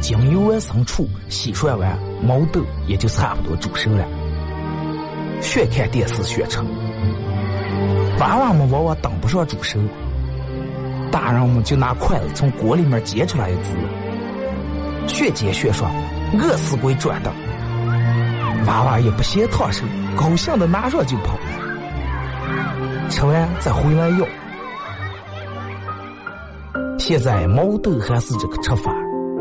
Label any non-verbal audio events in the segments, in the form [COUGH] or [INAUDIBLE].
将油完生出，洗涮完，毛豆也就差不多煮熟了。学看电视学吃，娃娃们往往等不上煮熟，大人们就拿筷子从锅里面接出来一只。学接学说，饿死鬼转的，娃娃也不嫌烫手，高兴的拿上就跑，吃完再回来要。现在毛豆还是这个吃法，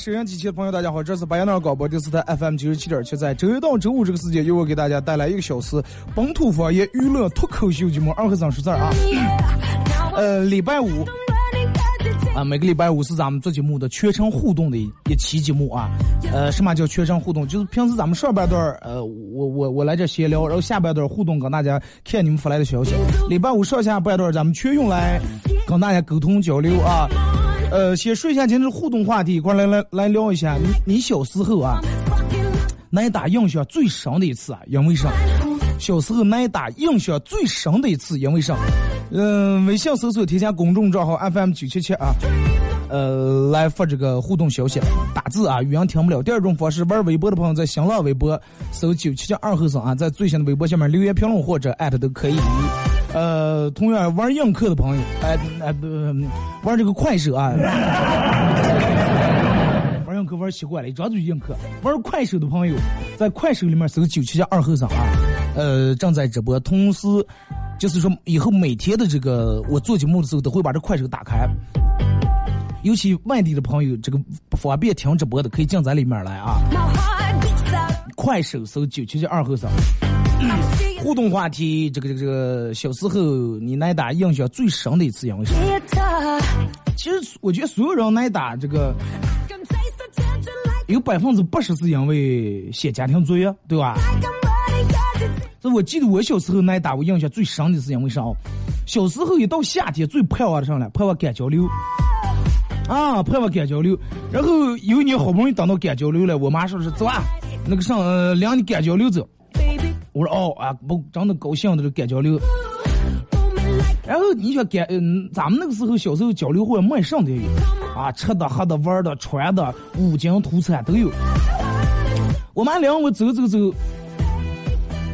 收音机前的朋友，大家好，这是白彦淖广播电视台 FM 九十七点七，在周一到周五这个时间，由我给大家带来一个小时本土方言娱乐脱口秀节目《二和尚说事儿》啊。[COUGHS] 呃，礼拜五啊，每个礼拜五是咱们做节目的全程互动的一期节目啊。呃，什么叫全程互动？就是平时咱们上半段呃，我我我来这闲聊，然后下半段互动，跟大家看你们发来的消息。礼拜五上下半段，咱们全用来跟大家沟通交流啊。呃，先说一下今天的互动话题，一块来来来聊一下。你你小时候啊，挨打印象最深的一次啊，因为啥？小时候挨打印象最深的一次，因为啥？嗯，微信搜索添加公众账号 FM 九七七啊，呃，来发这个互动消息，打字啊，语音听不了。第二种方式，玩微博的朋友在新浪微博搜九七七二后生啊，在最新的微博下面留言评论或者艾特都可以。呃，同样玩映客的朋友，哎哎不，玩这个快手啊，[LAUGHS] 玩映客玩习惯了，一张嘴映客。玩快手的朋友，在快手里面搜九七加二后生啊，呃，正在直播。同时，就是说以后每天的这个我做节目的时候，都会把这快手打开。尤其外地的朋友，这个不方便听直播的，可以进咱里面来啊。快手搜九七加二后生。互动话题，这个这个这个，小时候你挨打印象最深的一次因为什么？其实我觉得所有人挨打这个，有百分之八十是因为写家庭作业，对吧？这我记得我小时候挨打，我印象最深的是因为啥？小时候一到夏天最盼望的上来，盼望赶交流啊，盼望赶交流。然后有一年好不容易等到赶交流了，我妈说是走啊，那个上领你赶交流走。我说哦啊，不真的高兴的这赶交流。然后你说赶，嗯，咱们那个时候小时候交流会卖上的有，啊，吃的、喝的、玩的、穿的，五金土产都有。我妈领我走走走，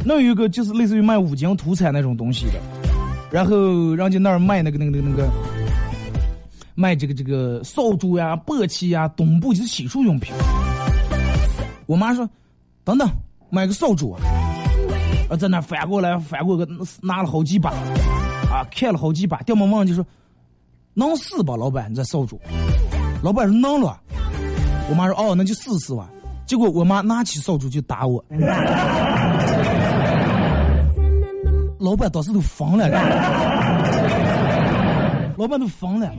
那有一个就是类似于卖五金土产那种东西的，然后人家那儿卖那个那个那个那个，卖这个这个扫帚呀、簸箕呀、墩布，就是洗漱用品。我妈说：“等等，买个扫帚！”啊，在那翻过来翻过个，拿了好几把，啊，看了好几把。掉毛忘就说：“能试吧，老板，你这扫帚。”老板说：“能了。”我妈说：“哦，那就试试吧。”结果我妈拿起扫帚就打我。[LAUGHS] 老板当时都疯了，老板都疯了。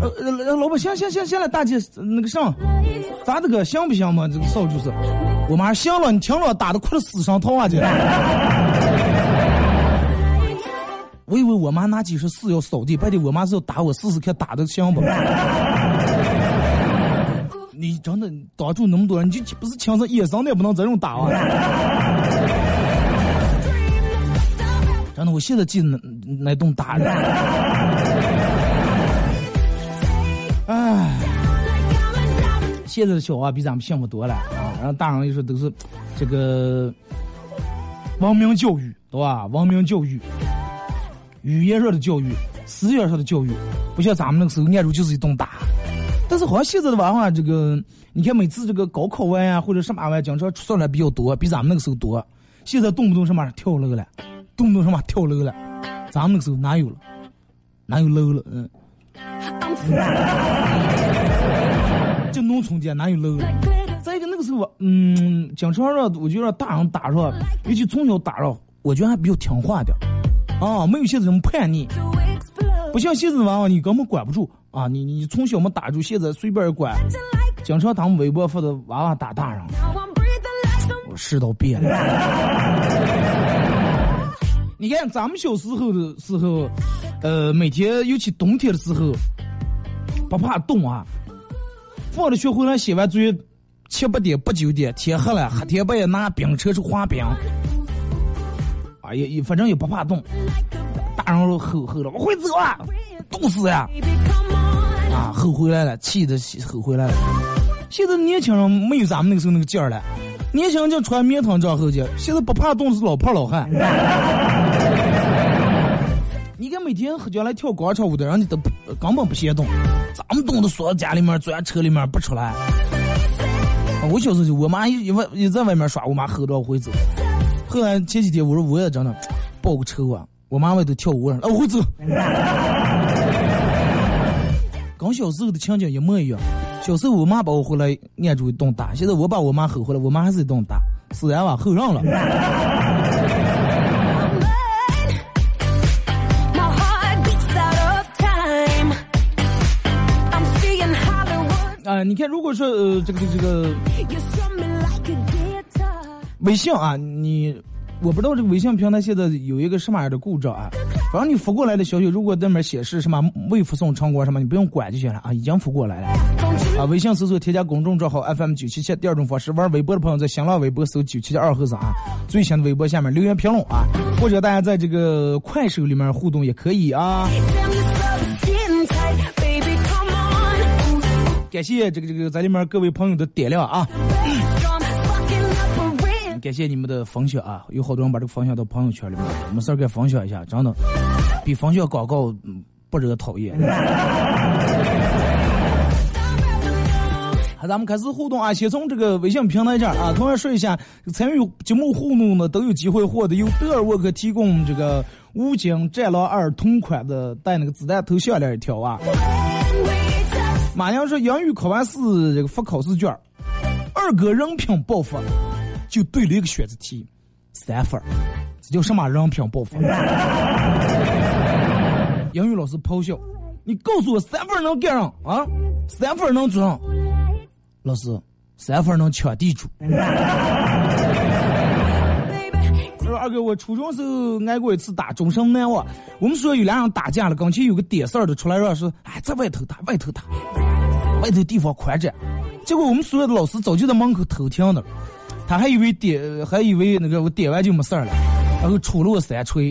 呃呃，老板行行行行了，大姐那个啥，咋的个行不行嘛？这个扫帚是，我妈行了，你听着，打的快了死上头啊！姐。[LAUGHS] 我以为我妈拿几十四要扫地，白天我妈是要打我试试看打的行不？[LAUGHS] 你真的挡住那么多人，你就不是枪上野生的，也不能这种打啊！[LAUGHS] 真的，我现在记得那那栋打的。现在的小娃比咱们幸福多了啊！然后大人又说都是这个文明教育，对吧？文明教育，语言上的教育，思想上的教育，不像咱们那个时候念书就是一顿打。但是好像现在的娃娃，这个你看每次这个高考完呀，或者什么完，经常出来比较多，比咱们那个时候多。现在动不动什么跳楼了。动不动什么跳楼了？咱们那个时候哪有？哪有楼了？嗯，就农村间哪有楼了？再一个那个时候，嗯，经常让我就让大人打上，尤其从小打上，我觉得还比较听话点啊，没有现在这么叛逆，不像现在的娃娃，你根本管不住啊！你你从小没打住，现在随便管，经常他们微博发的娃娃打大人，我世道变了。[LAUGHS] 你看，咱们小时候的时候，呃，每天尤其冬天的时候，不怕冻啊。放了学回来写完作业，七八点、八九点，天黑了，黑天半夜拿冰车去滑冰。哎呀，也反正也不怕冻。大人吼吼了，我会走啊，冻死呀！啊，吼回来了，气的吼回来了。现在年轻人没有咱们那个时候那个劲儿了。年轻人就穿棉裆长后去，现在不怕冻是老胖老汉。你看每天喝酒来跳广场舞的人，家都根本不嫌冻，咱们冻的缩在家里面，钻车里面不出来。我小时候就我妈一外一在外面耍，我妈吼着我会走。后来前几天我说我也真的报个仇啊，我妈外头跳舞了，我会走。跟小时候的情景一模一样。小时候我妈把我回来按住一顿打，现在我把我妈吼回来，我妈还是一顿打，自然吧，吼上了。啊，你看，如果说呃，这个这个微信啊，你。我不知道这个微信平台现在有一个什么样的故障啊？反正你发过来的消息，如果那边显示什么未发送成功什么，你不用管就行了啊，已经发过来了。啊，微信搜索添加公众账号 FM 九七七，第二种方式玩微博的朋友在新浪微博搜九七七二和尚啊，最新的微博下面留言评论啊，或者大家在这个快手里面互动也可以啊。感谢这个这个在里面各位朋友的点亮啊。感谢你们的分享啊！有好多人把这个分享到朋友圈里面，没事儿给分享一下，真的比分享广告不惹讨厌。好，咱们开始互动啊！先从这个微信平台这儿啊，同样说一下，参与节目互动的都有机会获得由德尔沃克提供这个武警战狼二同款的带那个子弹头项链一条啊。马良说英语考完试这个发考试卷，二哥人品爆发。就对了一个选择题，三分这叫什么人品爆发？[LAUGHS] 英语老师咆哮：“你告诉我三分能干上啊？三分能做上？”老师，三分能抢地主。二哥，我初中时候挨过一次打，终生难忘。我们说有俩人打架了，跟前有个点事儿的出来说是：“哎，在外头打，外头打，外头地方宽着。”结果我们所有的老师早就在门口偷听的。他还以为点，还以为那个我点完就没事儿了，然后出了我三锤，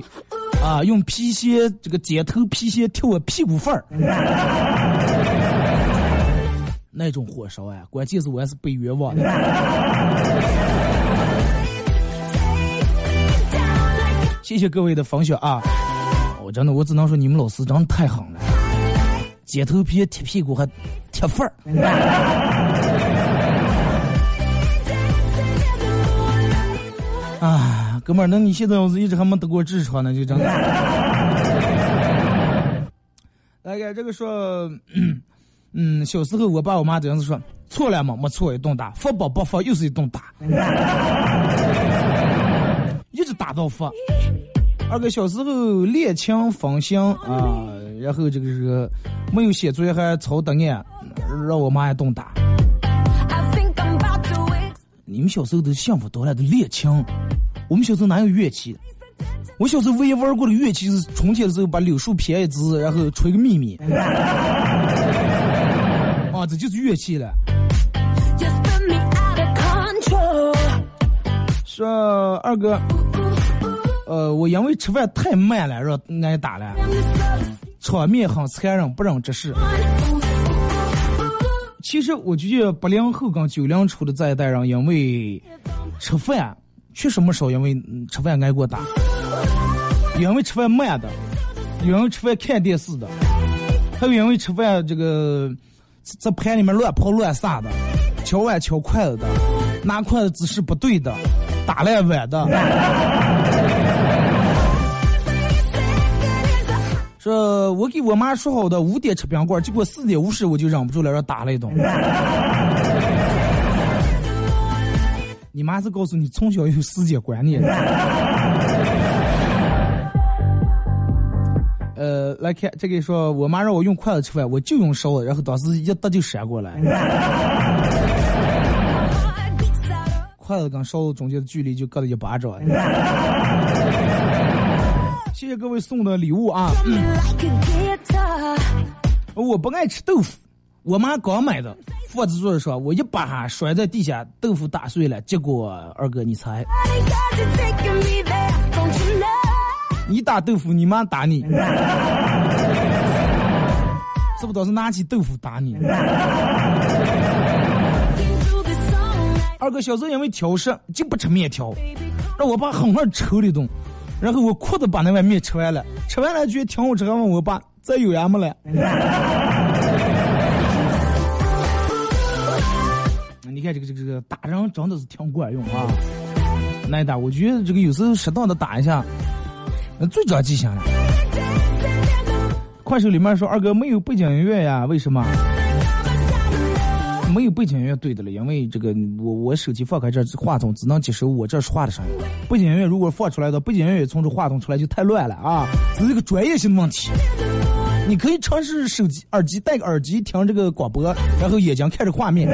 啊，用皮鞋这个尖头皮鞋踢我屁股缝儿，[LAUGHS] 那种火烧啊！关键是我还是被冤枉的。谢谢各位的分享啊！我，真的，我只能说你们老师真的太狠了，剪头皮、贴屁股还贴缝儿。[LAUGHS] 啊，哥们儿，那你现在要是一直还没得过痔疮呢，就真的。[LAUGHS] 大概这个说，嗯，小时候我爸我妈这样子说，错了嘛，没错，一顿打，发宝不发又是一顿打，一直打到发。二哥小时候练枪分享啊，然后这个这个没有写作业还抄答案，让我妈一顿打。你们小时候都幸福多了，都练枪。我们小时候哪有乐器？我小时候唯一玩过的乐器是春天的时候把柳树撇一支，然后吹个咪咪。[LAUGHS] 啊，这就是乐器了。说二哥，呃，我因为吃饭太慢了，让挨打了，场面很残忍，不忍直视。其实我觉得八零后跟九零初的这一代人，因为吃饭确实没少，因为吃饭挨过打，因为吃饭慢的，因为吃饭看电视的，还有因为吃饭这个在盘里面乱跑乱撒的，敲碗敲筷子的，拿筷子姿势不对的，打烂碗的。说 [LAUGHS] 我给我妈说好的五点吃冰棍，结果四点五十我就忍不住了，让打了一顿。你妈是告诉你从小有时间观念。[LAUGHS] 呃，来看这个说，我妈让我用筷子吃饭，我就用勺子，然后当时一打就闪过来。筷子跟勺子中间的距离就隔了一巴掌。[LAUGHS] 谢谢各位送的礼物啊！我不爱吃豆腐，我妈刚买的，放在桌子说，我一把摔在地下，豆腐打碎了。结果二哥，你猜？你打豆腐，你妈打你，是不？都是拿起豆腐打你。二哥小时候因为挑食，就不吃面条，让我爸狠狠抽了一顿。然后我哭着把那碗面吃完了，吃完了觉得挺好吃，还问我爸再有盐没了。[LAUGHS] 你看这个这个这个打人真的是挺管用啊！挨打，我觉得这个有时候适当的打一下，那最长记性了。快手里面说二哥没有背景音乐呀？为什么？没有背景音乐对的了，因为这个我我手机放开这话筒只能接收我这说话的声音。背景音乐如果放出来的，背景音乐从这话筒出来就太乱了啊！这是个专业性的问题。你可以尝试手机耳机戴个耳机听这个广播，然后眼睛看着画面。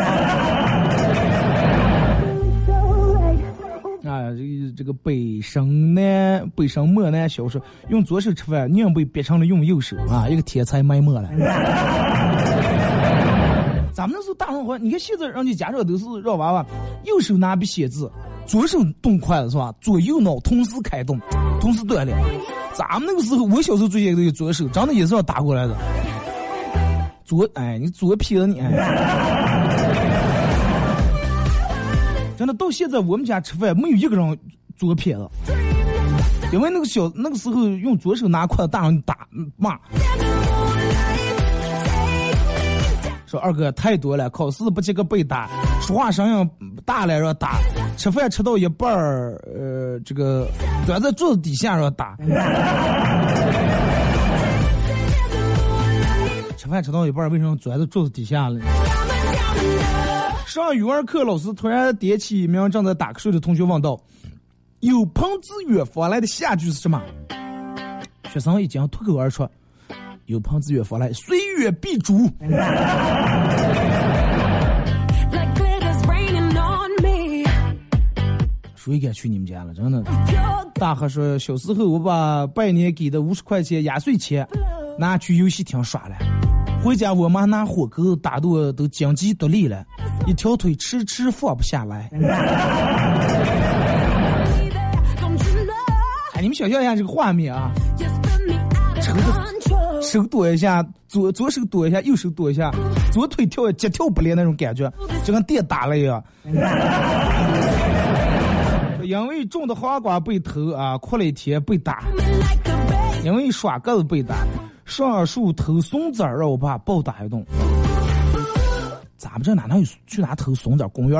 啊，这个这个北生南北生漠南小说用左手吃饭，宁被逼成了用右手啊！一个天才埋没了。咱们那时候大人话，你看现在人家家长都是让娃娃右手拿笔写字，左手动筷子是吧？左右脑同时开动，同时锻炼。咱们那个时候，我小时候最先都有左手，长得也是要打过来的。左，哎，你左撇子你，真的到现在我们家吃饭没有一个人左撇子，因为那个小那个时候用左手拿筷子，大人打骂。说二哥太多了，考试不及格被打，说话声音大了让打，吃饭吃到一半儿，呃，这个钻在桌子底下让打，[LAUGHS] 吃饭吃到一半儿为什么钻在桌子底下了？上语文课，老师突然点起一名正在打瞌睡的同学问道：“有朋自远方来的下句是什么？”学生已经脱口而出。有朋自远方来，虽远必诛。谁敢去你们家了？真的。大河说，小时候我把拜年给的五十块钱压岁钱拿去游戏厅耍了，回家我妈拿火钩打的我都经济独立了，一条腿迟迟放不下来。哎，你们想象一下这个画面啊，抽的。手躲一下，左左手躲一下，右手躲一下，左腿跳，急跳不连那种感觉，就跟电打了一样。因为种的黄瓜被偷啊，哭了一天被打。因为耍鸽子被打，上树偷松子儿，让我爸暴打一顿。咱们这哪能有去哪偷松子？公园？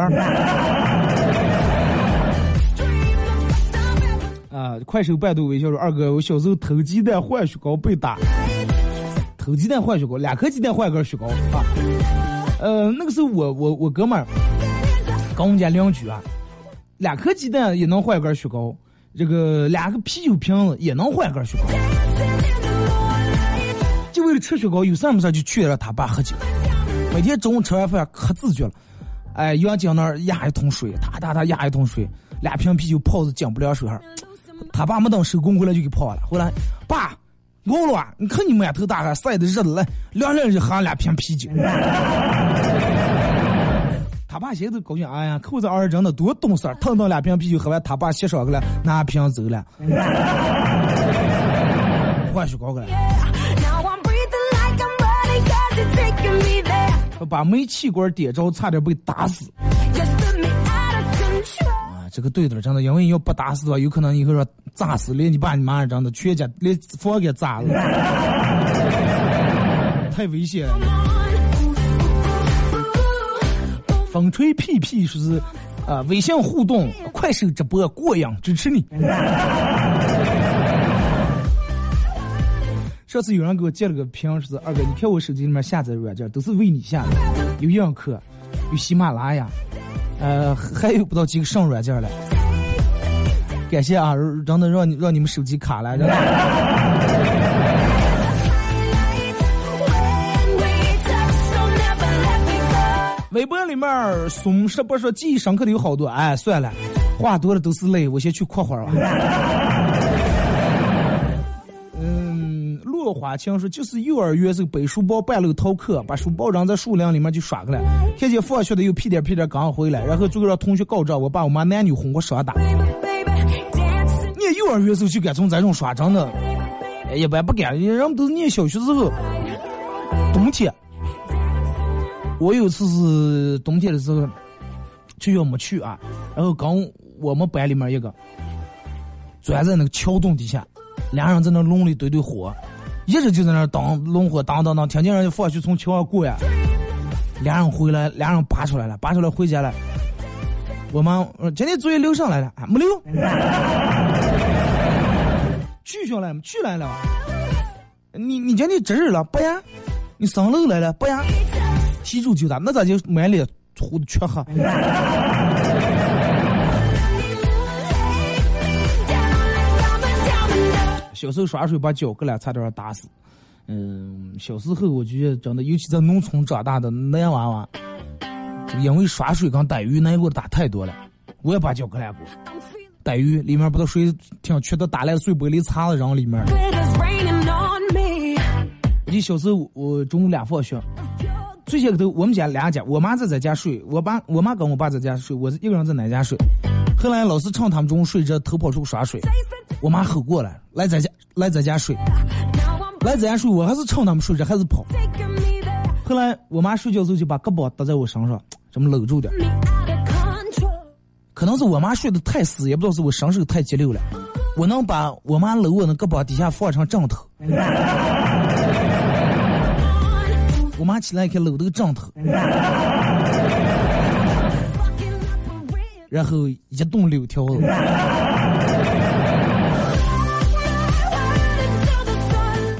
啊！快手百度微笑说二哥，我小时候偷鸡蛋换雪糕被打。偷鸡蛋换雪糕，两颗鸡蛋换一根雪糕啊！呃，那个时候我我我哥们儿跟我们家邻居啊，两颗鸡蛋也能换一根雪糕，这个两个啤酒瓶子也能换一根雪糕。就为了吃雪糕，有事没事就去了他爸喝酒。每天中午吃完饭可自觉了，哎，杨江那儿压一桶水，哒哒哒压一桶水，两瓶啤酒泡在江不凉水上，他爸没等收工回来就给泡了。回来，爸，饿了，你看你满头大汗，晒的热的来，凉凉就喝两瓶啤酒。他爸现在都高兴，哎呀，扣子儿真的多懂事，腾腾两瓶啤酒喝完，他爸洗上去了，拿瓶走了，换雪糕去了。把煤气管点着，差点被打死。这个对的，真的，因为你要不打死的话，有可能以后说炸死，连你爸你妈真的全家连房给炸了，[LAUGHS] 太危险了。风吹屁屁是啊，微信互动，快手直播过瘾，支持你。[LAUGHS] 上次有人给我截了个屏，是二哥，你看我手机里面下载软件都是为你下的，有映客，有喜马拉雅，呃，还有不到几个上软件了。感谢啊，真的让你让你们手机卡了。微博里面松是不是记忆深刻的有好多，哎，算了，话多了都是泪，我先去扩会儿吧。花情说就是幼儿园时候背书包半路逃课，把书包扔在树林里面就耍去了。看见放学的又屁颠屁颠刚回来，然后最后让同学告状，我爸我妈男女哄我耍打。你幼儿园时候就敢从咱这种耍，真的，一般不敢。人们都是念小学时候，冬天，我有次是冬天的时候，学校没去啊，然后刚我们班里面一个钻在那个桥洞底下，俩人在那笼里堆堆火。一直就在那当龙火当当当，听见人家放学从桥上过呀，俩人回来，俩人拔出来了，拔出来回家了。我妈今天作业留上来了，没留。去下来去来了。你你今天值日了不呀？你上楼来了不呀？提住就打，那咋就满脸糊的黢黑？小时候耍水把脚割了，差点打死。嗯，小时候我觉得真的，尤其在农村长大的男娃娃，因为耍水跟逮鱼那给我打太多了，我也把脚割烂过。逮鱼里面不都水挺缺的，打烂碎玻璃碴子扔里面。我记得小时候我中午俩放学，最先头我们家两家，我妈在在家睡，我爸我妈跟我爸在家睡，我一个人在哪家睡。后来老师趁他们中午睡着，偷跑出去耍水。我妈吼过来，来咱家，来咱家睡，来咱家睡。我还是趁他们睡着，还是跑。后来我妈睡觉时候就把胳膊搭在我身上，这么搂住点。可能是我妈睡得太死，也不知道是我身手太激溜了，我能把我妈搂我的胳膊底下放成枕头。[LAUGHS] 我妈起来一看搂这个枕头。然后一动六条子。[LAUGHS]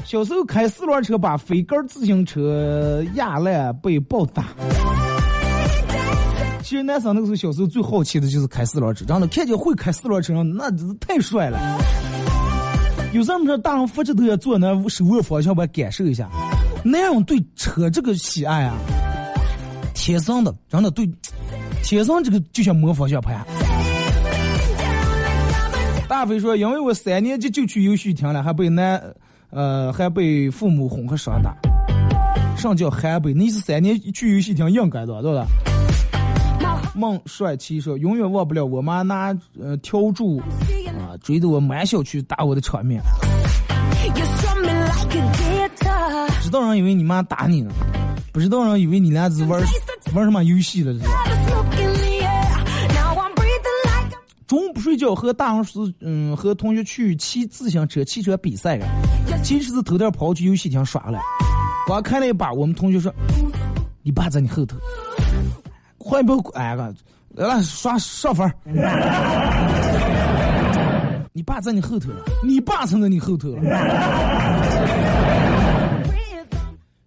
小时候开四轮车把飞杆自行车压烂被暴打。[LAUGHS] 其实男生那个时候小时候最好奇的就是开四轮车，真的看见会开四轮车那真是太帅了。有时候说大人扶着头要坐那手握方向盘感受一下，男人对车这个喜爱啊，天生的，真的对。天生这个就像模仿小盘。大飞说：“因为我三年级就去游戏厅了，还被男，呃，还被父母哄和耍打。上叫还被？你是三年去游戏厅应该的，对吧？”孟帅气说：“永远忘不了我妈拿呃笤帚啊追着我满小区打我的场面。知道人以为你妈打你呢，不知道人以为你俩是玩玩什么游戏了。”这是中午不睡觉，和大人是嗯，和同学去骑自行车、汽车比赛了。其实是偷点跑去游戏厅耍了。刚开了一把，我们同学说：“你爸在你后头。”快不，哎个，来刷上分你爸在你后头了，你爸才在你后头了。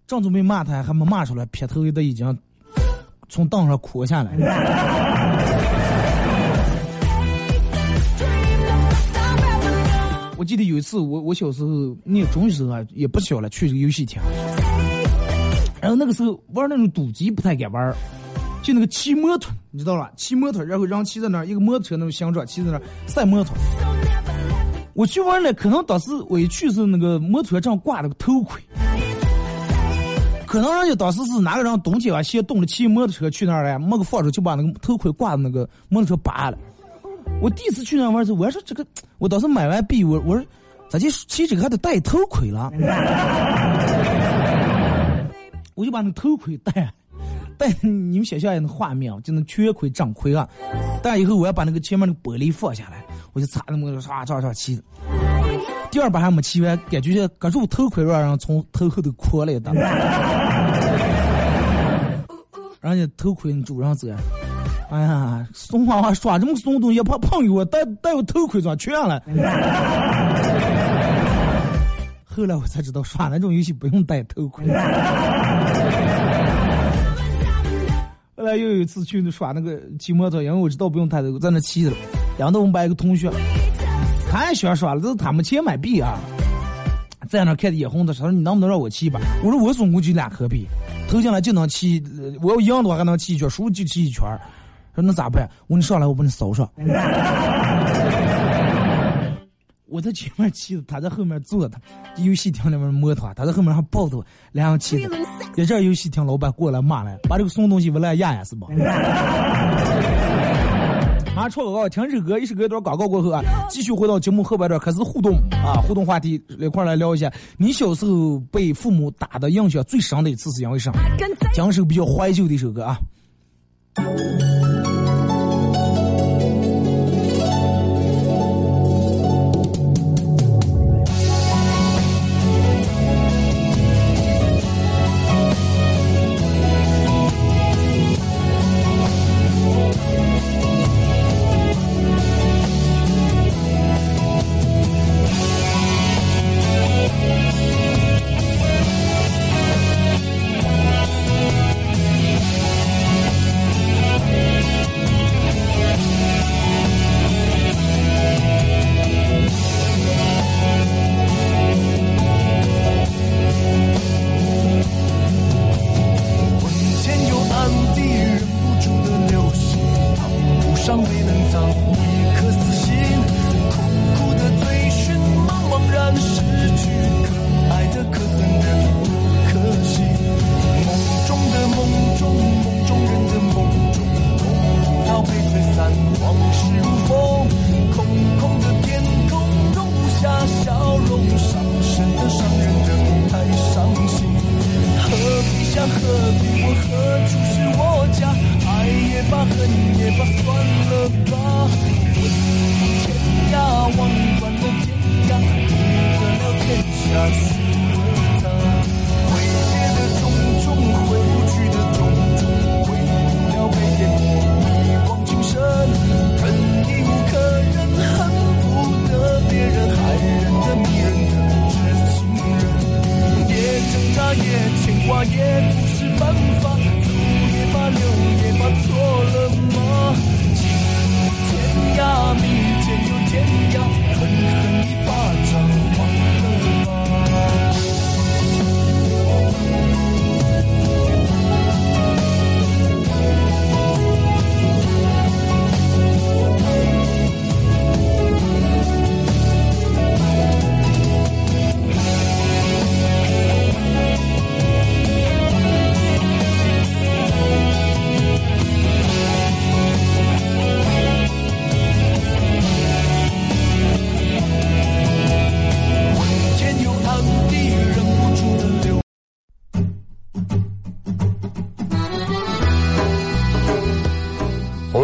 正准备骂他，还没骂出来，撇头都已经从凳上哭下来了。我记得有一次，我我小时候念中学时候啊，也不小了，去这个游戏厅。然后那个时候玩那种赌机不太敢玩，就那个骑摩托，你知道吧？骑摩托，然后人骑在那儿，一个摩托车那种形状，骑在那儿赛摩托。我去玩了，可能当时我一去是那个摩托车上挂了个头盔，可能人家当时是哪个人冬天啊，先动了骑摩托车去那儿了，没个放手就把那个头盔挂在那个摩托车拔了。我第一次去那玩时候，我还说这个，我当时买完币，我我说咋就骑这个还得戴头盔了？[LAUGHS] 我就把那头盔戴，戴你们想象一下那画面，就能全盔掌盔啊！戴以后我要把那个前面那个玻璃放下来，我就擦那么唰唰唰骑。第二把还没骑完，感觉感觉我头盔让人从头后头磕了一打，[LAUGHS] 人家头盔你主人走。哎呀，怂娃娃耍这么怂东西，怕碰我，戴戴我头盔装全了。[LAUGHS] 后来我才知道，耍那种游戏不用戴头盔。[LAUGHS] 后来又有一次去耍那个骑摩托，因为我知道不用戴头盔，在那骑着。然后我们班一个同学，他也喜欢耍了，就是他没钱买币啊，在那看的眼红的，他说你能不能让我骑一把？我说我总共就两颗币，投进来就能骑，我要赢的话还能骑一圈，输就骑一圈。说那咋办？我说你上来，我帮你扫上。[LAUGHS] 我在前面骑着，他在后面坐着，游戏厅里面摸他，他在后面还抱着我，两个骑着。一阵游戏厅老板过来骂了，把这个送东西我来压压是吧？马上广告，听首歌，一首歌一段广告过后啊，继续回到节目后半段开始互动啊，互动话题一块来聊一下，你小时候被父母打的印象最深的一次是因为啥？讲首比较怀旧的一首歌啊。Música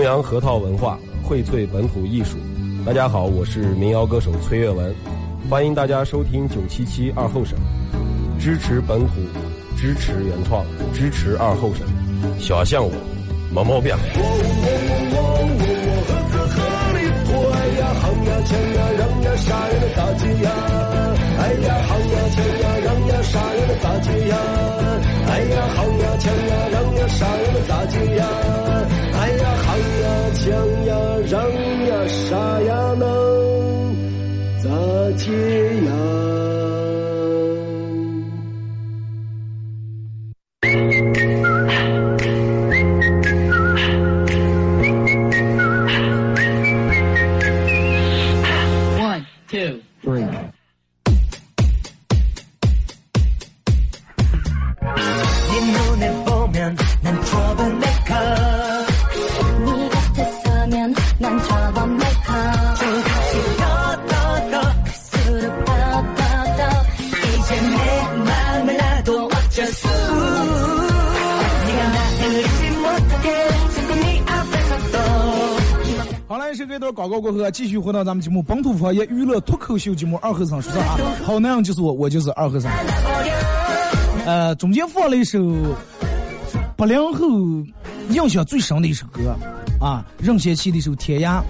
扬核桃文化，荟萃本土艺术。大家好，我是民谣歌手崔月文，欢迎大家收听九七七二后生，支持本土，支持原创，支持二后生。小项我，没毛病。我我我我我我我呵呵呵里呀，行呀抢呀，让呀杀呀的打击呀，哎呀行呀抢呀，让呀杀呀的打击呀，哎呀行呀抢呀，让呀杀呀的打击。呀想，呀，让呀，啥呀，能咋接呀？广告过后，继续回到咱们节目《本土方言娱乐脱口秀节目》二和尚说啥？好男人就是我，我就是二和尚。呃，中间放了一首八零后印象最深的一首歌啊，任贤齐的一首《天涯》。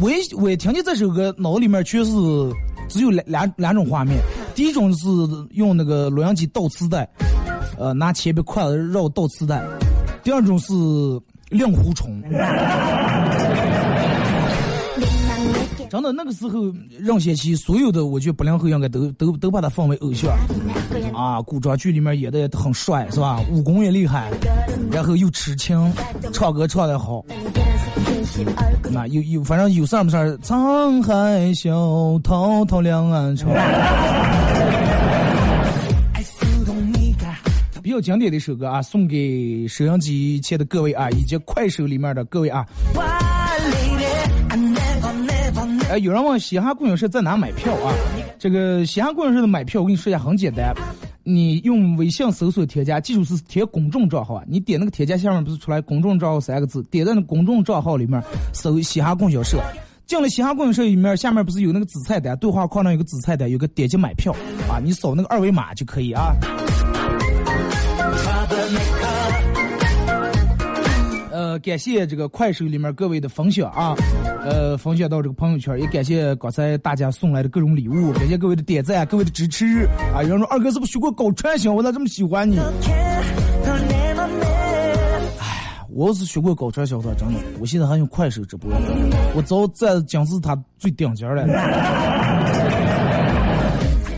我一我一听见这首歌，脑里面全是只有两两两种画面。第一种是用那个录音机倒磁带，呃，拿铅笔筷子绕倒磁带；第二种是令狐冲。真的，那个时候任贤齐所有的，我觉得八零后应该都都都把他奉为偶像啊！古装剧里面演的很帅，是吧？武功也厉害，然后又痴情，唱歌唱得好。那有有，反正有事儿没事儿，沧海笑，滔滔两岸潮。比较经典的一首歌啊，送给收音机前的各位啊，以及快手里面的各位啊。哎，有人问西汉供应社在哪买票啊？这个西汉供应社的买票，我跟你说一下，很简单，你用微信搜索添加，记住是填公众账号啊。你点那个添加下面不是出来公众账号三个字，点在那公众账号里面搜西汉供销社，进了西汉供销社里面，下面不是有那个紫菜单，对话框上有个紫菜单，有个点击买票啊，你扫那个二维码就可以啊。感谢这个快手里面各位的分享啊。呃，分享到这个朋友圈，也感谢刚才大家送来的各种礼物，感谢各位的点赞，各位的支持啊！有人说二哥是不是学过搞传销？我咋这么喜欢你？哎，我是学过搞传销的，真的，我现在还用快手直播，我早在讲是他最顶尖了。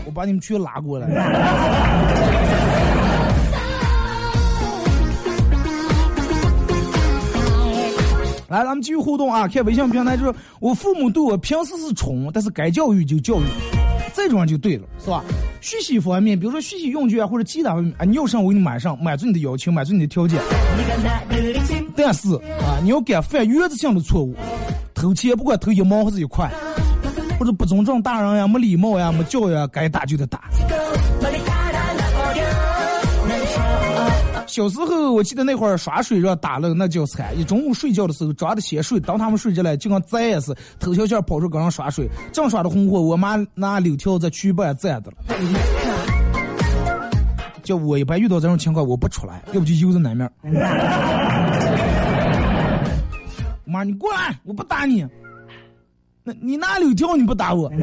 我把你们全拉过来。来，咱们继续互动啊！看微信平台，就是我父母对我平时是宠，但是该教育就教育，这种人就对了，是吧？学习方面，比如说学习用具啊，或者其他方面啊，你要上我给你买上，满足你的要求，满足你的条件。但是啊，你要敢犯原则性的错误，偷钱不管偷一毛或者一块，或者不尊重大人呀，没礼貌呀，没教养，该打就得打。小时候，我记得那会儿耍水让打了，那叫惨。一中午睡觉的时候，抓的鞋睡，当他们睡着了，就跟贼也是，偷悄悄跑出搁上耍水，正耍的红火，我妈拿柳条在渠边站着了。叫我一般遇到这种情况，我不出来，要不就悠着南面。妈，你过来，我不打你。那你拿柳条你不打我？你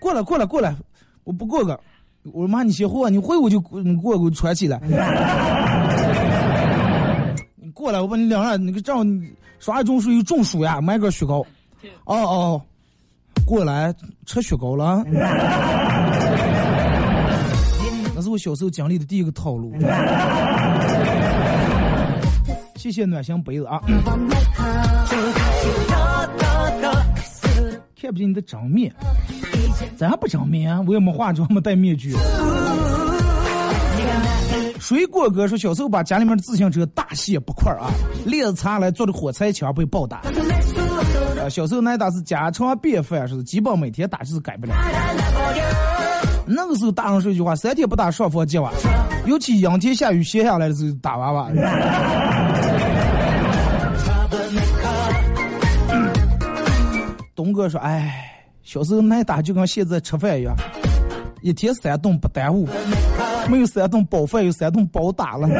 过来，过来，过来，我不过个。我说妈，你先活，你会我就你过给我传起来。[LAUGHS] 你过来，我把你两人那个这样耍一种属于中暑呀，买个雪糕。哦哦，过来吃雪糕了。[LAUGHS] 那是我小时候经历的第一个套路。[LAUGHS] 谢谢暖心杯子啊。不见你的长面，咱还不正面啊？我也没化妆，没戴面具。水果哥说，小时候把家里面的自行车大卸八块啊，裂擦来做的火柴枪被暴打。啊小时候那打是家常便饭，是基本每天打就是改不了。那个时候大人说一句话：三天不打上房揭瓦。尤其阴天下雨歇下来的时候打娃娃。东哥说：“哎，小时候挨打就跟现在吃饭一样，一天三顿不耽误，没有三顿饱饭，有三顿饱打了。[LAUGHS] ”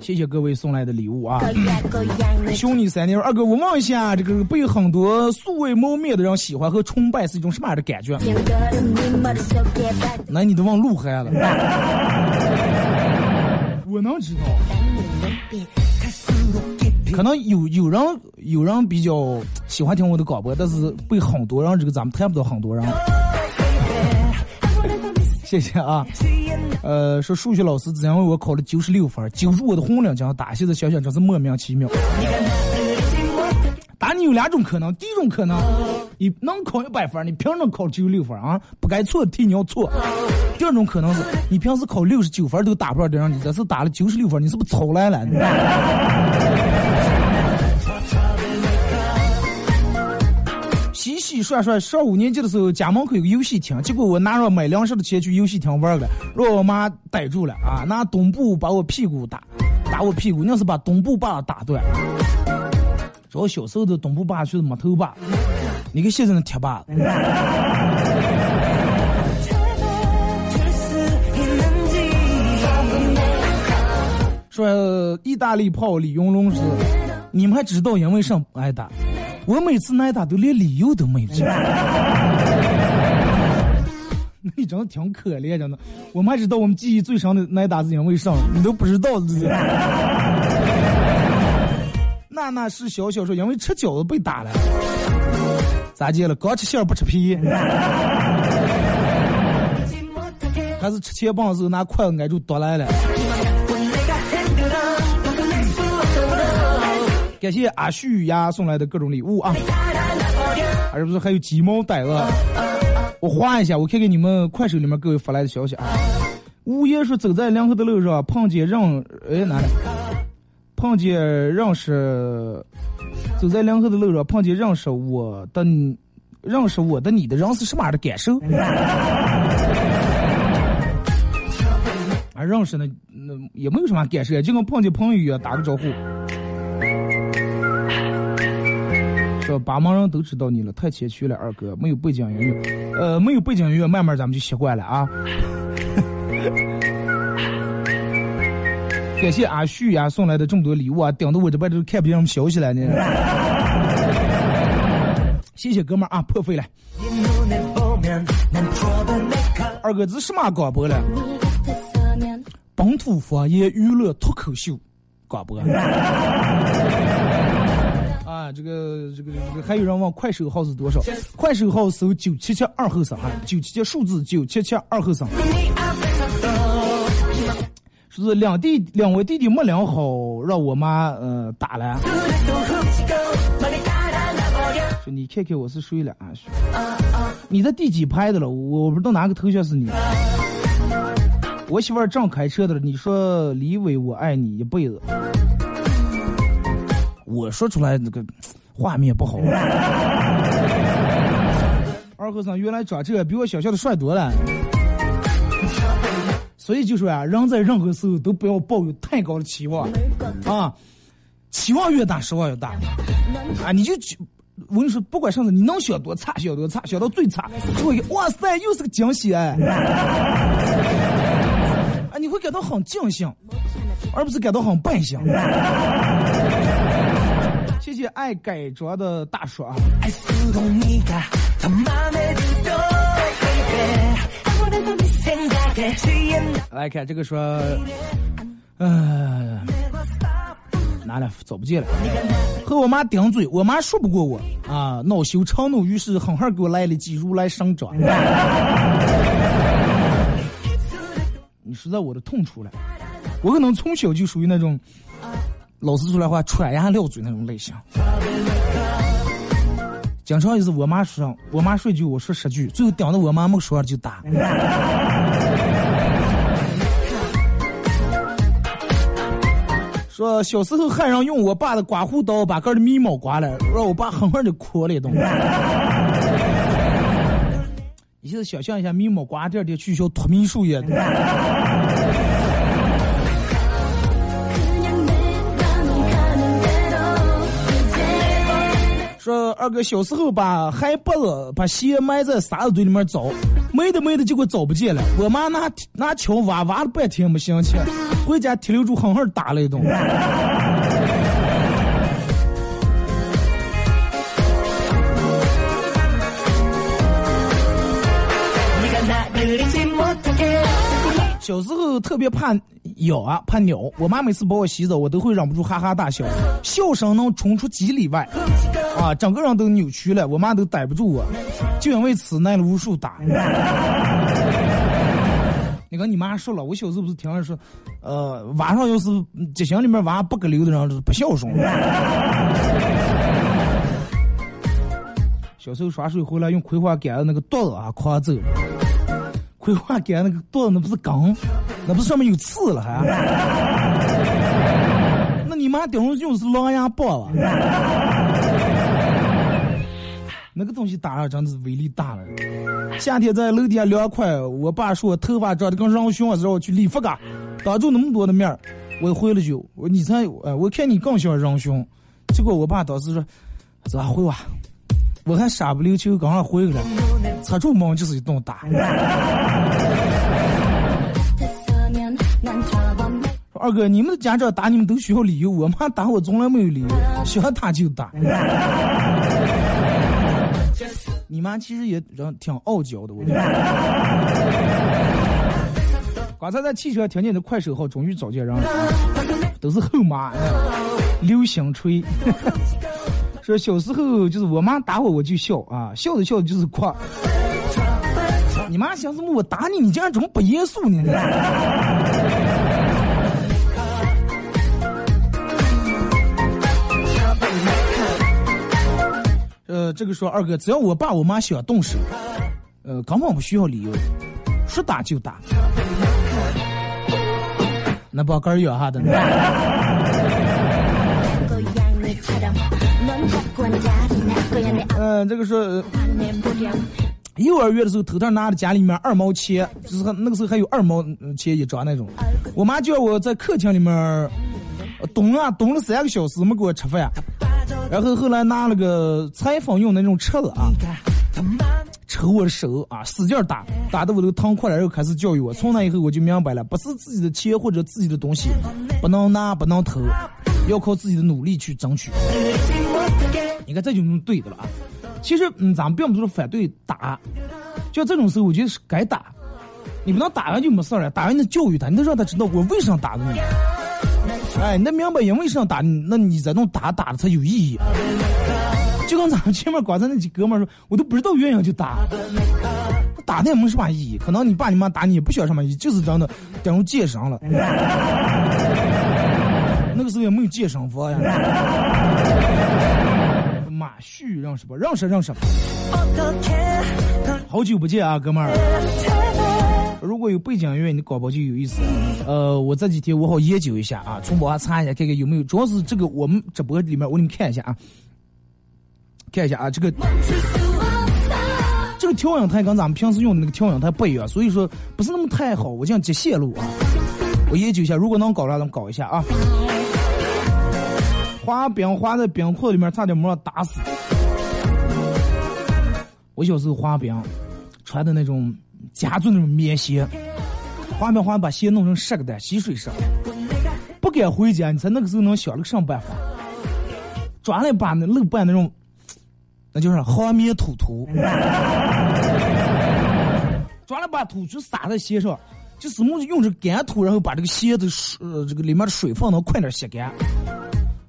谢谢各位送来的礼物啊！兄弟三年，二哥，我问一下，这个被很多素未谋面的人喜欢和崇拜是一种什么样的感觉？[LAUGHS] 那你都问鹿晗了，[LAUGHS] 我能知道。可能有有人有人比较喜欢听我的广播，但是被很多人这个咱们看不到很多人。[LAUGHS] 谢谢啊，呃，说数学老师只因为我考了九十六分，揪住我的红领巾打，现在想想真是莫名其妙。打你有两种可能，第一种可能，你能考一百分，你凭什么考九十六分啊？不该错的题你要错。第二种可能是你平时考六十九分都打不到的人，你这次打了九十六分，你是不是抄来了？洗洗涮涮，上五年级的时候，家门口有个游戏厅，结果我拿着买粮食的钱去游戏厅玩了，让我妈逮住了啊！拿墩布把我屁股打，打我屁股，那是把墩布把打断。说我小时候的墩布把就是木头把，你看现在的铁把。说意大利炮李云龙是，你们还知道因为什么挨打？我每次挨打都连理由都没有。你真的挺可怜，真的。我们还知道我们记忆最深的挨打是因为什么？你都不知道，是 [LAUGHS] 那那是小小说，因为吃饺子被打了。咋接了？刚吃馅不吃皮。[LAUGHS] 还是吃切棒的时候拿筷子挨住剁来了。感谢阿旭呀送来的各种礼物啊，是不是还有鸡毛掸子？我划一下，我看看你们快手里面各位发来的消息啊。物业说走在梁河的路上，碰见认哎哪里？碰见认识，走在梁河的路上碰见认识我的认识我的你的人是什么样的感受？[LAUGHS] 啊，认识呢，那也没有什么感受，就跟碰见朋友一样打个招呼。说八盲人都知道你了，太谦虚了，二哥没有背景音乐，呃，没有背景音乐，慢慢咱们就习惯了啊。[LAUGHS] 感谢阿旭呀送来的这么多礼物啊，顶得我这边都看不见什么消息了呢。[LAUGHS] 谢谢哥们儿啊，破费了。二哥这是什么广播了？本土方言娱乐脱口秀广播。这个这个这个还有人问快手号是多少？快手号搜九七七二后生啊，九七七数字九七七二后生。说是两弟两位弟弟没量好，让我妈呃打了。说你看看我是谁了啊？你在第几拍的了？我不知道哪个头像是你。我媳妇儿正开车的了。你说李伟，我爱你一辈子。我说出来那个画面不好。[LAUGHS] 二和尚原来长这个比我想象的帅多了。所以就说啊，人在任何时候都不要抱有太高的期望啊，期望越大失望越大啊！你就我跟你说，不管上次你能想多差想多差，想到最差，结果哇塞，又是个惊喜哎！[LAUGHS] 啊，你会感到很庆幸，而不是感到很半兴。谢谢爱改装的大叔啊！来看这个说，呃，拿了走不进了，和我妈顶嘴，我妈说不过我啊，恼羞成怒，于是狠狠给我来了几如来神掌。[LAUGHS] 你实在我的痛处了，我可能从小就属于那种。老师出来话，喘牙撂嘴那种类型。经常也是我妈说，我妈说一句，我说十句，最后顶着我妈没说就打。[LAUGHS] 说小时候汉人用我爸的刮胡刀把个的眉毛刮了，让我爸狠狠的哭了一顿。[LAUGHS] 你现在想象一下，眉毛刮第二天去学脱眉术一二哥小时候把鞋拔了，把鞋埋在沙子堆里面找，没的没的，结果找不见了。我妈拿拿锹挖挖了半天没想起，回家铁溜柱狠狠打了一顿。小时候特别怕咬啊，怕鸟。我妈每次帮我洗澡，我都会忍不住哈哈大笑，笑声能冲出几里外，啊，整个人都扭曲了，我妈都逮不住我，就因为此挨了无数打。[LAUGHS] 你跟你妈说了，我小时候不是听人说，呃，晚上要是吉祥里面娃不给留的人是不孝顺。小时候耍水回来用葵花杆那个垛子啊，狂揍。葵花杆那个垛子那不是钢，那不是上面有刺了还？[LAUGHS] 那你妈顶上用的是狼牙棒了？[LAUGHS] 那个东西打了真的是威力大了。夏天在楼底下凉快，我爸说我头发长得跟人熊似的，我去理发嘎，当着那么多的面我回了句，我你猜，呃，我看你更像人熊。结果我爸当时说，咋回吧？我还傻不溜秋，刚上回来，擦住门就是一顿打。二哥，你们的家长打你们都需要理由，我妈打我从来没有理由，想打就打。你妈其实也人挺傲娇的，我觉得。刚才在汽车听见的快手号，终于找见人了，都是后妈，流星锤。说小时候就是我妈打我，我就笑啊，笑着笑着就是哭。你妈想什么？我打你，你竟然怎么不严肃呢？呃，这个说二哥，只要我爸我妈想动手，呃，根本不需要理由，说打就打。那把杆儿咬下的这个是幼儿园的时候，偷偷拿着家里面二毛钱，就是那个时候还有二毛钱一张那种。我妈叫我在客厅里面蹲啊蹲了三个小时，没给我吃饭。然后后来拿了个裁缝用那种尺子啊，抽我的手啊，使劲打，打的我都疼哭了。然后开始教育我，从那以后我就明白了，不是自己的钱或者自己的东西不能拿不能偷，要靠自己的努力去争取。你看这就弄对的了啊！其实嗯，咱们并不是反对打，就这种时候我觉得是该打，你不能打完就没事了，打完你教育他，你得让他知道我为啥打的你。哎，你那明白因为啥打你，那你在弄打打的才有意义。就跟咱们前面刚才那几哥们说，我都不知道原因就打，打的也没什么意义。可能你爸你妈打你也不需要什么意义，就是真的等于健身了。[LAUGHS] 那个时候也没有健身房呀。马旭认识不？认识认识。好久不见啊，哥们儿。如果有背景音乐，你搞不就有意思。呃，我这几天我好研究一下啊，从网上查一下，看看有没有。主要是这个我们直播里面，我给你们看一下啊，看一下啊，这个这个调音台跟咱们平时用的那个调音台不一样，所以说不是那么太好。我讲接线路啊，我研究一下，如果能搞了，咱们搞一下啊。滑冰滑在冰库里面，差点没让打死。我小时候滑冰，穿的那种夹住那种棉鞋，滑冰滑把鞋弄成湿个的吸水湿，不敢回家。你猜那个时候能想了个什么办法？抓了把那露半那种，那就是黄棉土土，抓了把土就撒在鞋上，就是用这干土，然后把这个鞋子呃这个里面的水分能快点吸干。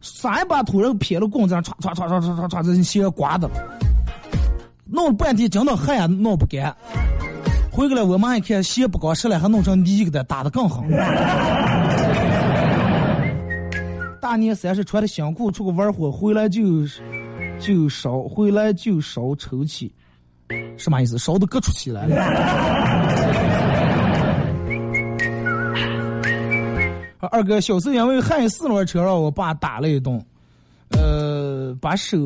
三把土，然后撇了棍子，唰唰唰唰唰唰唰，这鞋刮的，弄了半天，讲到汗也弄不干。回过来，我妈一看鞋不光湿了，还弄成泥给他打的更狠。[LAUGHS] 大年三十穿的新裤出去玩火，回来就就烧，回来就烧抽气，什么意思？烧的各出气来了。二哥小时候因为害四轮车让我爸打了一顿，呃，把手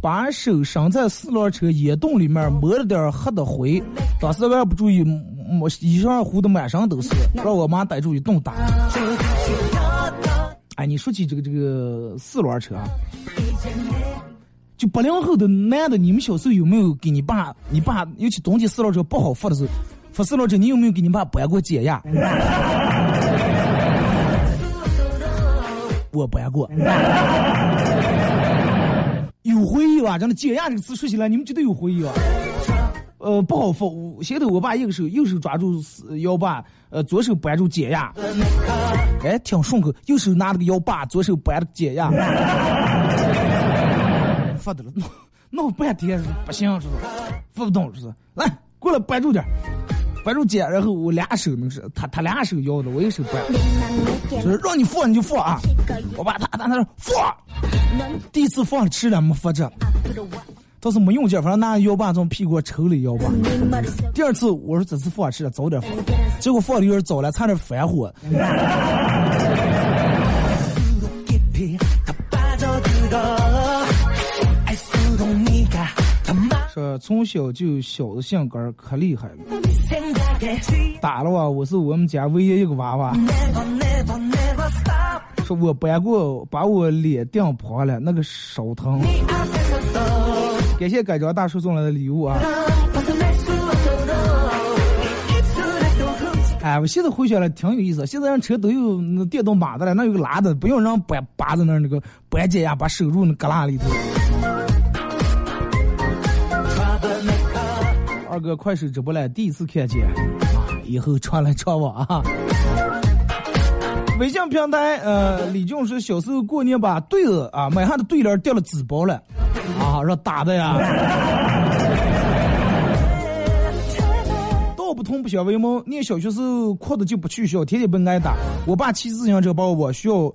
把手伸在四轮车烟洞里面抹了点黑的灰，当时我也不注意，抹衣裳糊的满身都是，让我妈逮住一顿打。哎，你说起这个这个四轮车，就八零后的男的，你们小时候有没有给你爸、你爸，尤其冬季四轮车不好发的时候，发四轮车，你有没有给你爸搬过解压？我搬过。有回忆吧？真的，解压这个词说起来，你们绝对有回忆吧？呃，不好放。先头我爸一个手右手抓住腰把，呃，左手扳住解压。哎，挺顺口。右手拿了个腰把，左手扳着解压。发的了，弄半天不行，是不是？发不动，是不是？来，过来扳住点，扳住解，然后我俩手能是，他他俩手摇的，我一手掰。就是让你放你就放啊！我把他他他说放，第一次放吃了没放着，倒是没用劲，反正拿腰把从屁股抽了腰把。第二次我说这次放吃了早点放，结果放的有点早了，差点反火。说从小就小的性格可厉害了，打了我，我是我们家唯一一个娃娃。说我搬过，把我脸顶破了，那个手疼。感谢改装大叔送来的礼物啊！哎，我现在回想来挺有意思，现在人车都有那电动把子了，那有个拉的，不用让拔拔在那那个扳解呀，把手入那旮旯里头。二哥快手直播了，第一次看见啊，以后常来常往啊。微信平台，呃，李俊说小时候过年把对子啊买下的对联掉了纸包了，啊，让打的呀。道不同不相为谋，念小学时候哭的就不去学校，天天被挨打。我爸骑自行车把我学校，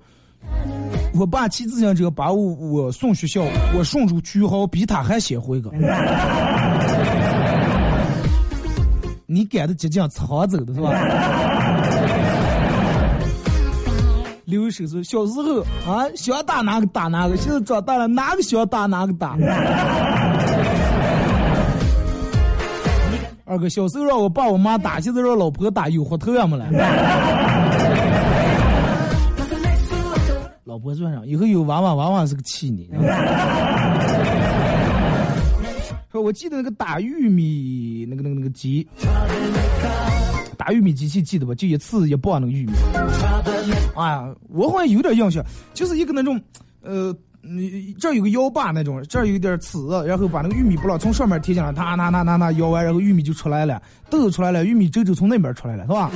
我爸骑自行车把我我送学校，我顺住区号比他还先回个。你赶的即将长走的是吧？留守说小时候啊，想打哪个打哪个，现在长大了哪个想打哪个打。[LAUGHS] 二哥小时候让我爸我妈打，现在让老婆打，有活头也没了。[LAUGHS] 老婆算上，以后有娃娃，娃娃是个气你。我记得那个打玉米那个那个那个机，打玉米机器记得吧？就一次一磅那个玉米。哎呀，我好像有点印象，就是一个那种，呃，你这有个摇把那种，这有点刺，然后把那个玉米不知道从上面贴进来，它那那那那摇完，然后玉米就出来了，豆出来了，玉米粥就从那边出来了，是吧？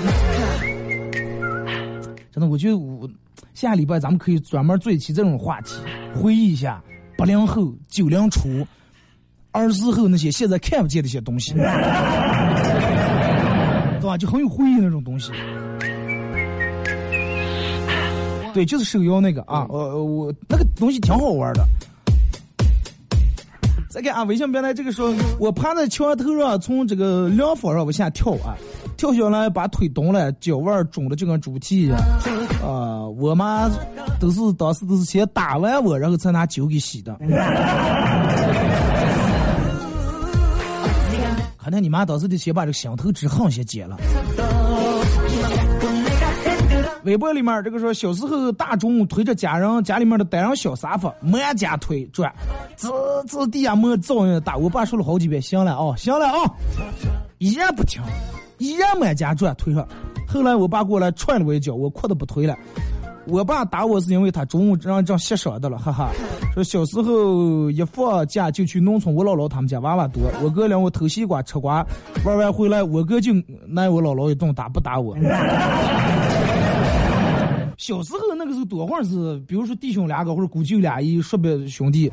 真的，我觉得我下礼拜咱们可以专门做一期这种话题，回忆一下八零后、九零初。儿时候那些现在看不见的一些东西，[LAUGHS] 对吧？就很有回忆那种东西。对，就是手摇那个啊，我我那个东西挺好玩的。再看啊，微信平台这个说，我趴在墙头上，从这个凉房上往下跳啊，跳下来把腿冻了，脚腕肿的就跟猪蹄一样。啊，我妈都是当时都是先打完我，然后才拿酒给洗的。[LAUGHS] 可能你妈当时得先把这个心头之恨先解了。微博里面这个说，小时候大中午推着家人家里面的单人小沙发满家推转，滋滋地下没噪音大。我爸说了好几遍，行了啊，行了啊，依然不听，依然满家转推上。后来我爸过来踹了我一脚，我哭的不推了。我爸打我是因为他中午让让歇晌的了，哈哈。[LAUGHS] 说小时候一放假就去农村，我姥姥他们家娃娃多，我哥领我偷西瓜吃瓜，玩完回来我哥就挨我姥姥一顿打，不打我。[LAUGHS] 小时候那个时候多会儿是，比如说弟兄两个或者姑舅俩一叔伯兄弟，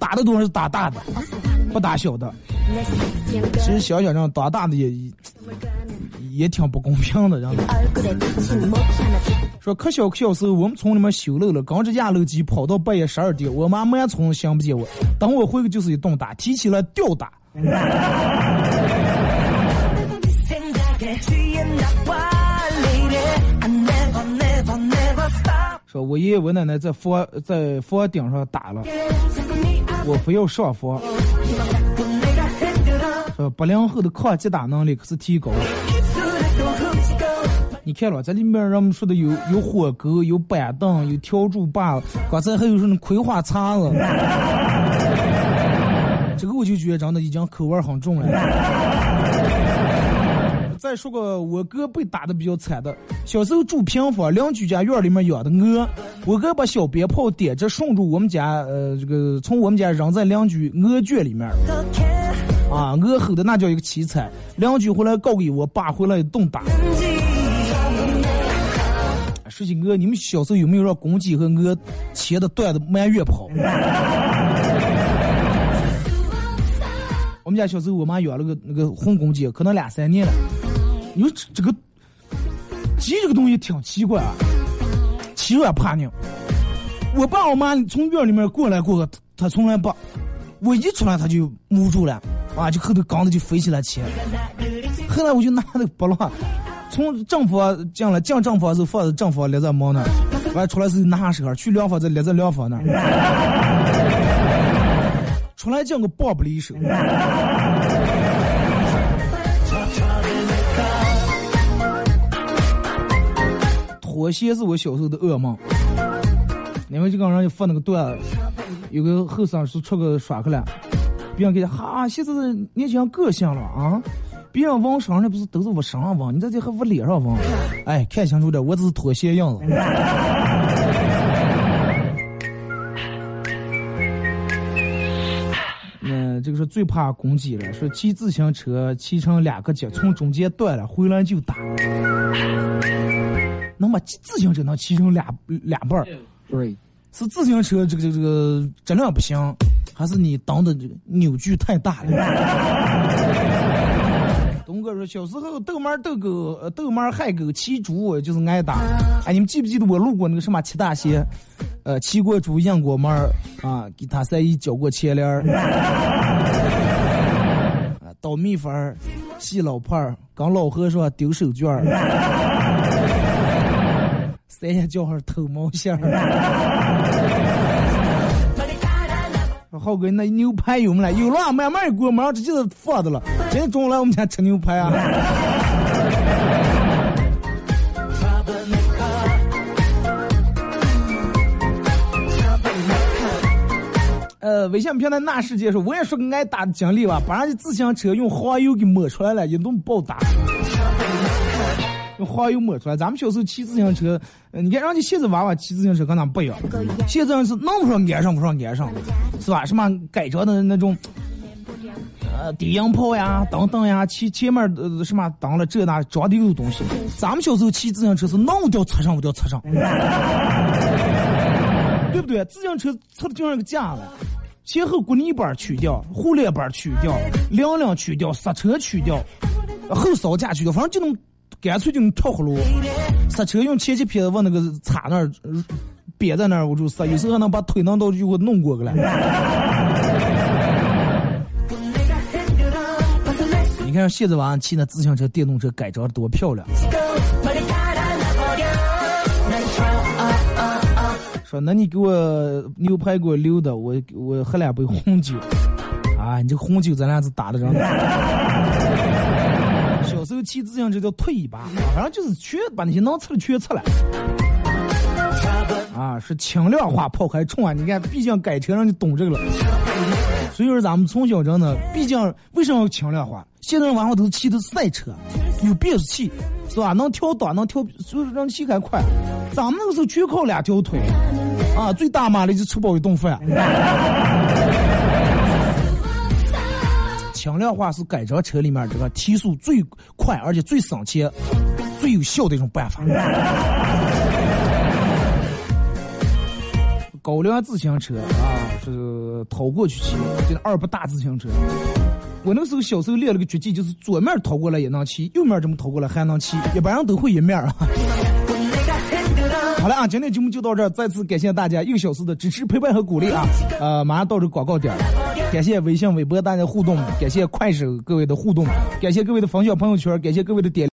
打的多是打大的，不打小的。其实想想让打大的也也挺不公平的，然后。说可小可小时候，我们村里面修楼了，刚着压楼机跑到半夜十二点，我妈满村想不见我，等我回去就是一顿打，提起来吊打。[LAUGHS] 说我爷爷我奶奶在房在房顶上打了，我非要上房。说八零后的抗击打能力可是提高了。你看了，在里面人们说的有有火钩，有板凳，有笤帚把，刚才还有什么葵花叉子。这个我就觉得真的已经口味很重了。再说个我哥被打的比较惨的，小时候住平房，邻居家院里面养的鹅，我哥把小鞭炮点着，顺住我们家，呃，这个从我们家扔在邻居鹅圈里面，啊，鹅吼的那叫一个凄惨，邻居回来告给我爸，回来一顿打。说起鹅，你们小时候有没有让公鸡和鹅切的断的满月跑？我们家小时候，我妈养了个那个红公鸡，可能两三年了。你说这这个鸡这个东西挺奇怪啊，欺软怕硬。我爸我妈从院里面过来过，他从来不，我一出来他就捂住了，啊，就后头刚子就飞起来起。后来我就拿那个拨浪，从正房进来进正房时候放在正房立在门那，完出来时候拿上手去两房再立在两房那。出来讲个棒不离手。拖鞋是我小时候的噩梦。因为这个人就发那个段，有个后生是出去耍去了，别人给他哈，现在年轻人个性了啊，别人纹身那不是都是往身上纹，你在这还往脸上纹，哎，看清楚点，我只是拖鞋样子。[LAUGHS] 嗯这个是最怕攻击了，说骑自行车骑成两个节，从中间断了，回来就打。[LAUGHS] 能把自行车能骑成俩俩半儿？对，是自行车这个这个这个质量不行，还是你挡的这个扭矩太大了？[LAUGHS] 东哥说小时候逗猫逗狗，逗猫害狗，骑猪就是挨打。哎，你们记不记得我路过那个什么七大仙？呃，骑过猪，养过猫，啊，给他三姨交过钱帘儿，[LAUGHS] 啊，倒蜜蜂儿，洗老婆儿，跟老和尚丢手绢儿，三爷叫号偷毛线儿，[LAUGHS] 浩哥，那牛排有没了？有了，慢慢一锅，马上直接就放的了。今天中午来我们家吃牛排啊。[LAUGHS] 呃，微信平台那世界说，我也说个挨打的经历吧，把人家自行车用黄油给抹出来了，一顿暴打。用黄油抹出来，咱们小时候骑自行车，你看人家现在娃娃骑自行车跟咱不一样，现在是弄不上安上不上安上，是吧？什么改装的那种，呃，低音炮呀，等等呀，骑前面呃什么当了这那装的有东西。咱们小时候骑自行车是弄掉车上不掉车上，[LAUGHS] 对不对？自行车车就像个架子。前后鼓泥板去掉，护链板去掉，梁梁去掉，刹车去掉，后扫架去掉，反正就能干脆就能跳葫芦。刹车用前期片往那个擦那儿，别在那儿我就刹，有时候还能把腿能到就给我弄过去了。[LAUGHS] 你看现在娃骑那自行车、电动车改装多漂亮。说，那你给我牛排给我留的，我我喝两杯红酒。啊，你这红酒咱俩是打的着。候骑自行车叫退一把，反正就是全把那些能吃的全吃了。啊，是轻量化抛开冲啊！你看，毕竟改车人就懂这个了。所以说咱们从小真的，毕竟为什么要轻量化？现在人娃娃都骑的赛车，有变速器，是吧？能调档，能调，所以让骑还快。咱们那个时候全靠两条腿，啊，最大马力就吃饱一顿饭。轻量化是改装车里面这个提速最快，而且最省钱、最有效的一种办法。[LAUGHS] 高粱自行车啊，是逃过去骑，就是二八大自行车。我那时候小时候练了个绝技，就是左面掏过来也能骑，右面这么掏过来还能骑，一般人都会一面啊。好了啊，今天节目就到这儿，再次感谢大家一个小时的支持、陪伴和鼓励啊！呃，马上到这广告点儿，感谢微信、微博大家互动，感谢快手各位的互动，感谢各位的分享朋友圈，感谢各位的点。